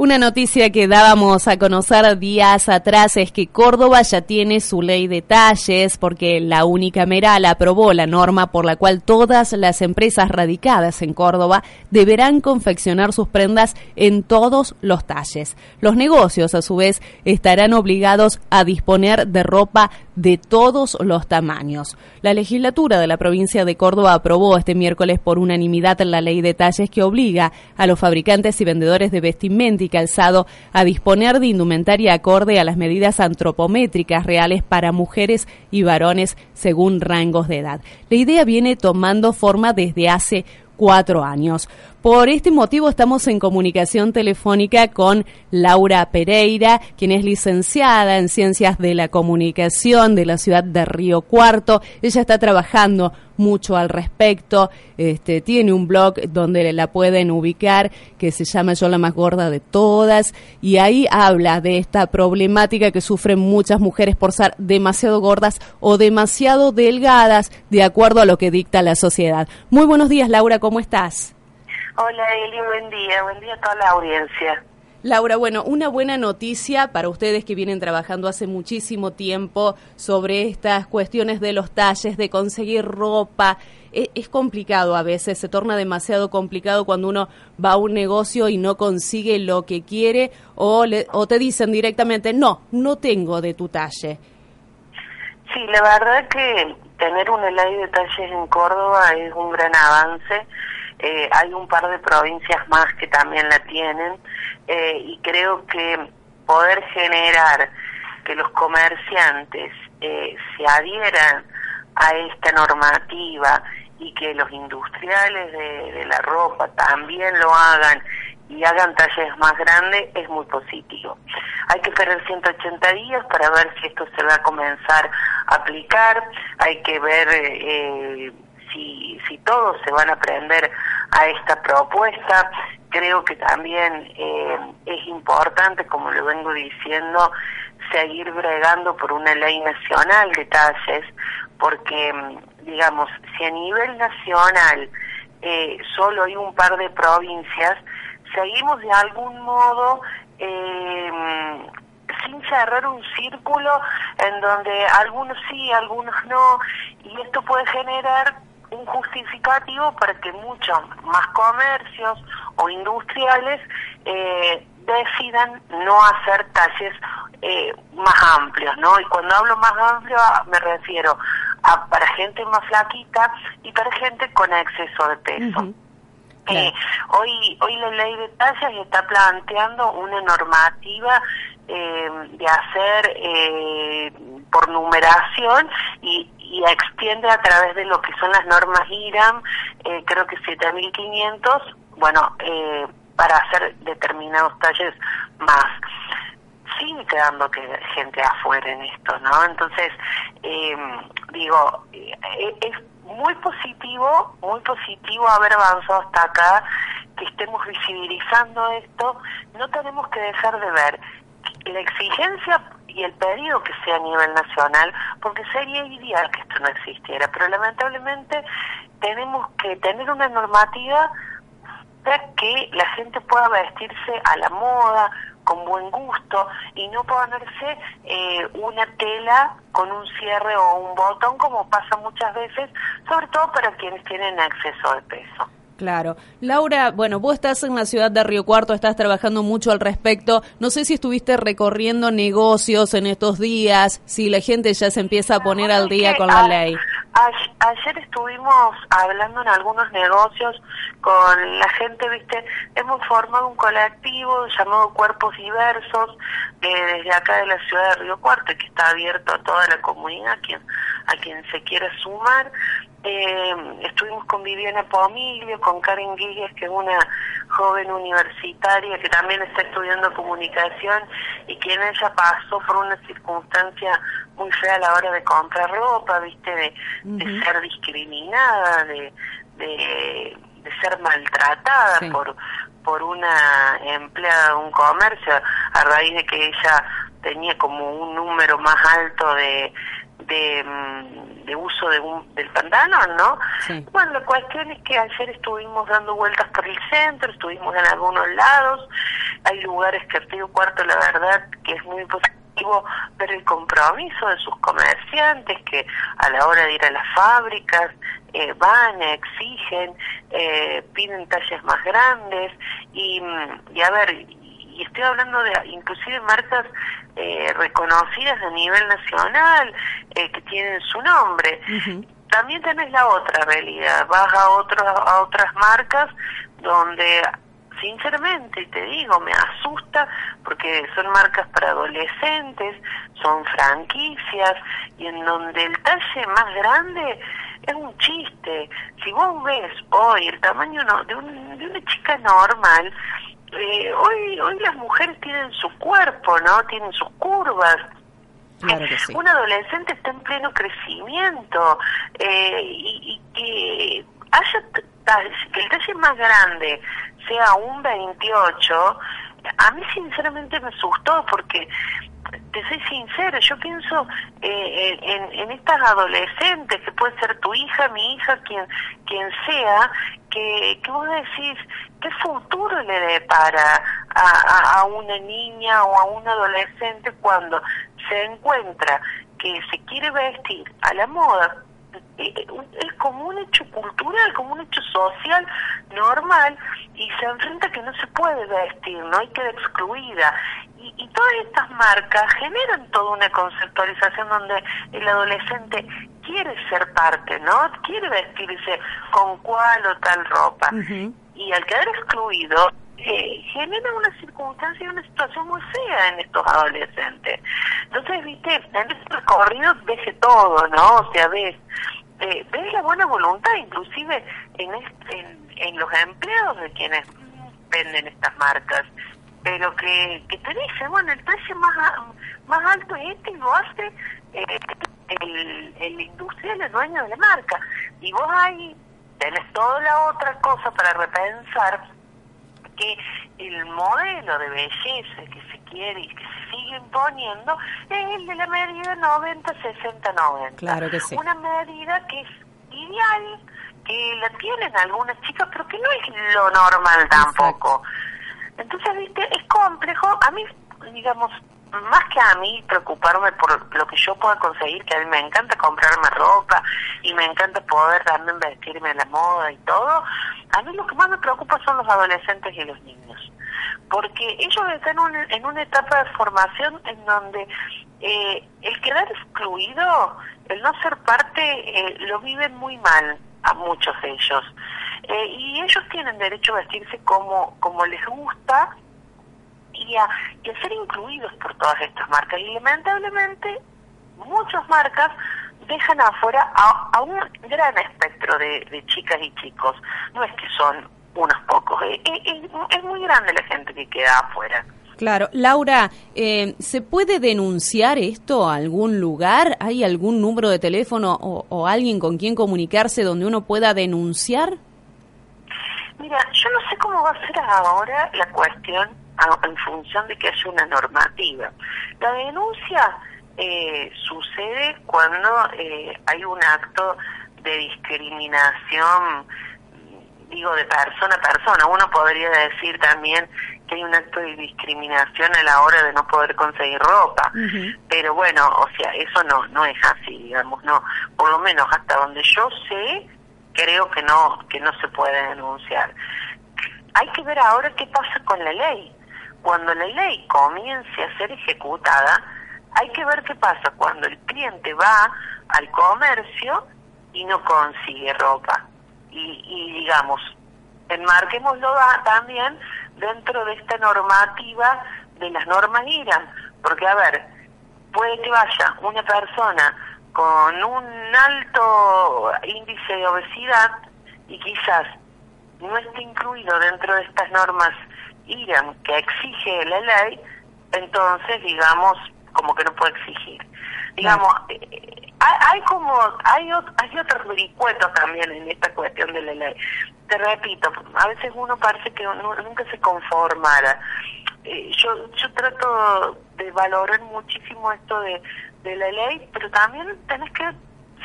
Una noticia que dábamos a conocer días atrás es que Córdoba ya tiene su ley de talles porque la Unicameral aprobó la norma por la cual todas las empresas radicadas en Córdoba deberán confeccionar sus prendas en todos los talles. Los negocios, a su vez, estarán obligados a disponer de ropa de todos los tamaños. La legislatura de la provincia de Córdoba aprobó este miércoles por unanimidad la ley de talles que obliga a los fabricantes y vendedores de vestimenta y calzado a disponer de indumentaria acorde a las medidas antropométricas reales para mujeres y varones según rangos de edad. La idea viene tomando forma desde hace cuatro años. Por este motivo estamos en comunicación telefónica con Laura Pereira, quien es licenciada en Ciencias de la Comunicación de la ciudad de Río Cuarto. Ella está trabajando mucho al respecto. Este, tiene un blog donde la pueden ubicar que se llama Yo la más gorda de todas y ahí habla de esta problemática que sufren muchas mujeres por ser demasiado gordas o demasiado delgadas de acuerdo a lo que dicta la sociedad. Muy buenos días, Laura, ¿cómo estás? Hola Eli, buen día, buen día a toda la audiencia. Laura, bueno, una buena noticia para ustedes que vienen trabajando hace muchísimo tiempo sobre estas cuestiones de los talles, de conseguir ropa. Es, es, complicado a veces, se torna demasiado complicado cuando uno va a un negocio y no consigue lo que quiere o, le, o te dicen directamente, no, no tengo de tu talle. Sí, la verdad que tener una ley de talles en Córdoba es un gran avance eh, hay un par de provincias más que también la tienen eh, y creo que poder generar que los comerciantes eh, se adhieran a esta normativa y que los industriales de, la ropa también lo hagan y hagan talles más grandes es muy positivo. Hay que esperar 180 días para ver si esto se va a comenzar a aplicar, hay que ver eh, si, si todos se van a aprender a esta propuesta. Creo que también eh, es importante, como lo vengo diciendo, seguir bregando por una ley nacional de talles, porque, digamos, si a nivel nacional eh, solo hay un par de provincias, seguimos de algún modo eh, sin cerrar un círculo en donde algunos sí, algunos no, y esto puede generar un justificativo para que muchos más comercios o industriales eh, decidan no hacer talles eh, más amplios, ¿no? Y cuando hablo más amplio me refiero a para gente más flaquita y para gente con exceso de peso. Eh, hoy, hoy la ley de tallas está planteando una normativa eh, de hacer eh, por numeración y, y extiende a través de lo que son las normas IRAM, eh, creo que 7.500, bueno, eh, para hacer determinados talles más. Sigue quedando que gente afuera en esto, ¿no? Entonces, eh, digo, eh, es muy positivo, muy positivo haber avanzado hasta acá, que estemos visibilizando esto. No tenemos que dejar de ver la exigencia y el pedido que sea a nivel nacional, porque sería ideal que esto no existiera, pero lamentablemente tenemos que tener una normativa para que la gente pueda vestirse a la moda, con buen gusto, y no ponerse eh, una tela con un cierre o un botón, como pasa muchas veces, sobre todo para quienes tienen exceso de peso. Claro. Laura, bueno, vos estás en la ciudad de Río Cuarto, estás trabajando mucho al respecto. No sé si estuviste recorriendo negocios en estos días, si la gente ya se empieza a poner al día con la ley. ayer estuvimos hablando en algunos negocios con la gente, viste, hemos formado un colectivo llamado Cuerpos Diversos eh, desde acá de la ciudad de Río Cuarto, que está abierto a toda la comunidad, a quien, a quien se quiera sumar eh, estuvimos con Viviana Pomilio, con Karen Guigues, que es una joven universitaria que también está estudiando comunicación y quien ella pasó por una circunstancia muy fea a la hora de comprar ropa, viste, de, ser discriminada, de, de, ser maltratada por por una empleada de un comercio a raíz de que ella tenía como un número más alto de de, mm, de uso de un, del pantalón, ¿no? Bueno, la cuestión es que ayer estuvimos dando vueltas por el centro, estuvimos en algunos lados, hay lugares que Río Cuarto, la verdad, que es muy positivo ver el compromiso de sus comerciantes que a la hora de ir a las fábricas eh, van, exigen, eh, piden talles más grandes. Y, mm, y a ver, y estoy hablando de inclusive marcas eh, reconocidas a nivel nacional eh, que tienen su nombre. También tenés la otra realidad, vas a, otros, a otras marcas donde sinceramente te digo, me asusta porque son marcas para adolescentes, son franquicias y en donde el talle más grande es un chiste. Si vos ves hoy el tamaño de, un, de una chica normal, eh, hoy hoy las mujeres tienen su cuerpo, ¿no? Tienen sus curvas. Un adolescente está en pleno crecimiento eh, y, que haya que el talle más grande sea un 28, a mí sinceramente me asustó porque te soy sincera, yo pienso eh, en, en, estas adolescentes, que puede ser tu hija, mi hija, quien, quien sea, que, que vos decís, ¿qué futuro le depara a, a, una niña o a un adolescente cuando se encuentra que se quiere vestir a la moda? Es como un hecho cultural, como un hecho social normal y se enfrenta que no se puede vestir, ¿no? Y queda excluida y, todas estas marcas generan toda una conceptualización donde el adolescente quiere ser parte, ¿no? Quiere vestirse con cual o tal ropa. Y al quedar excluido, eh, genera una circunstancia y una situación muy fea en estos adolescentes. Entonces, viste, en este recorrido ves todo, ¿no? O sea, ves, eh, ves la buena voluntad, inclusive en, en, en los empleados de quienes venden estas marcas pero que, que te dice, bueno, el precio más, más alto es este y lo hace eh, el, el industrial, el dueño de la marca. Y vos ahí tenés toda la otra cosa para repensar que el modelo de belleza que se quiere y que se sigue imponiendo es el de la medida 90-60-90. Claro que sí. Una medida que es ideal, que la tienen algunas chicas, pero que no es lo normal tampoco. Entonces, viste, es complejo. A mí, digamos, más que a mí preocuparme por lo que yo pueda conseguir, que a mí me encanta comprarme ropa y me encanta poder también vestirme a la moda y todo, a mí lo que más me preocupa son los adolescentes y los niños. Porque ellos están en una etapa de formación en donde eh, el quedar excluido, el no ser parte, eh, lo viven muy mal a muchos de ellos. Eh, y ellos tienen derecho a vestirse como, como les gusta y a, y a ser incluidos por todas estas marcas. Y lamentablemente muchas marcas dejan afuera a, un gran espectro de, chicas y chicos. No es que son unos pocos, eh, eh, es, muy grande la gente que queda afuera. Claro, Laura, ¿se puede denunciar esto a algún lugar? ¿Hay algún número de teléfono o, o alguien con quien comunicarse donde uno pueda denunciar? Mira, yo no sé cómo va a ser ahora la cuestión en función de que haya una normativa. La denuncia eh, sucede cuando eh, hay un acto de discriminación, digo, de persona a persona. Uno podría decir también que hay un acto de discriminación a la hora de no poder conseguir ropa. Pero bueno, o sea, eso no, no es así, digamos, no. Por lo menos hasta donde yo sé, creo que no que no se puede denunciar. Hay que ver ahora qué pasa con la ley. Cuando la ley comience a ser ejecutada, hay que ver qué pasa cuando el cliente va al comercio y no consigue ropa. Y, y digamos, enmarquémoslo también dentro de esta normativa de las normas IRAN, porque a ver, puede que vaya una persona con un alto índice de obesidad y quizás no esté incluido dentro de estas normas IRAM que exige la ley, entonces, digamos, como que no puede exigir. Digamos, eh, hay, como, hay, hay otros vericuetos también en esta cuestión de la ley. Te repito, a veces uno parece que nunca se conformara. Eh, yo, yo trato de valorar muchísimo esto de, de la ley, pero también tenés que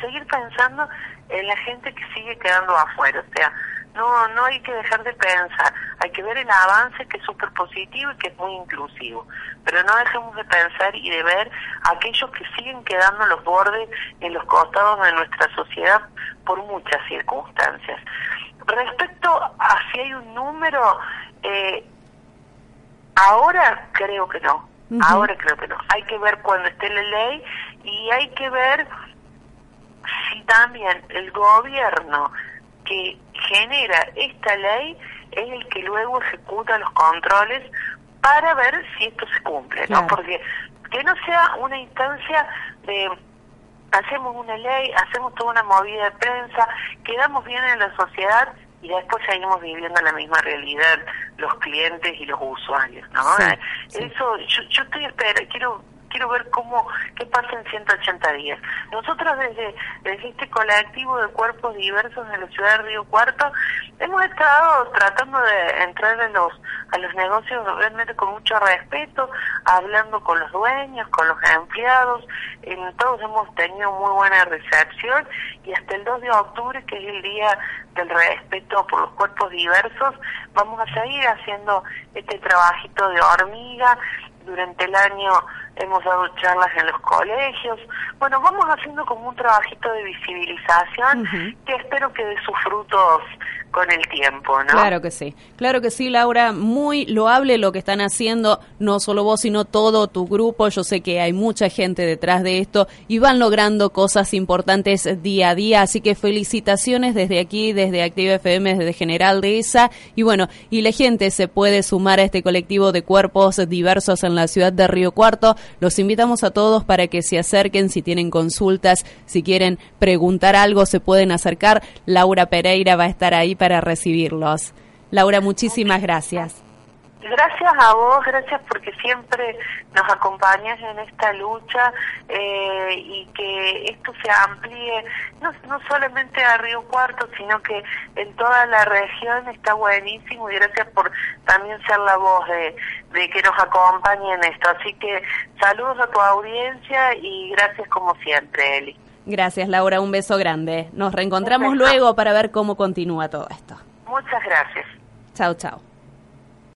seguir pensando en la gente que sigue quedando afuera. O sea, no, no hay que dejar de pensar, hay que ver el avance que es súper positivo y que es muy inclusivo, pero no dejemos de pensar y de ver aquellos que siguen quedando en los bordes, en los costados de nuestra sociedad por muchas circunstancias. Respecto a si hay un número, eh, ahora creo que no, ahora creo que no. Hay que ver cuando esté la ley y hay que ver si también el gobierno que genera esta ley es el que luego ejecuta los controles para ver si esto se cumple, ¿no? Porque que no sea una instancia de hacemos una ley, hacemos toda una movida de prensa, quedamos bien en la sociedad y después seguimos viviendo la misma realidad los clientes y los usuarios, ¿no? Eso yo, yo estoy esperando, quiero quiero ver cómo qué pasa en 180 días. Nosotros desde, desde este colectivo de cuerpos diversos de la ciudad de Río Cuarto hemos estado tratando de entrar en los a los negocios realmente con mucho respeto, hablando con los dueños, con los empleados, en todos hemos tenido muy buena recepción y hasta el 2 de octubre, que es el día del respeto por los cuerpos diversos, vamos a seguir haciendo este trabajito de hormiga durante el año hemos dado charlas en los colegios. Bueno, vamos haciendo como un trabajito de visibilización que espero que dé sus frutos con el tiempo, ¿no? Claro que sí, claro que sí, Laura, muy loable lo que están haciendo, no solo vos, sino todo tu grupo, yo sé que hay mucha gente detrás de esto y van logrando cosas importantes día a día, así que felicitaciones desde aquí, desde Activa FM, desde General de esa, y bueno, y la gente se puede sumar a este colectivo de cuerpos diversos en la ciudad de Río Cuarto, los invitamos a todos para que se acerquen, si tienen consultas, si quieren preguntar algo, se pueden acercar, Laura Pereira va a estar ahí para recibirlos. Laura, muchísimas gracias. Gracias a vos, gracias porque siempre nos acompañas en esta lucha eh, y que esto se amplíe no, no solamente a Río Cuarto, sino que en toda la región está buenísimo y gracias por también ser la voz de, de que nos acompañe en esto. Así que saludos a tu audiencia y gracias como siempre, Eli. Gracias, Laura. Un beso grande. Nos reencontramos luego para ver cómo continúa todo esto. Muchas gracias. Chao, chao.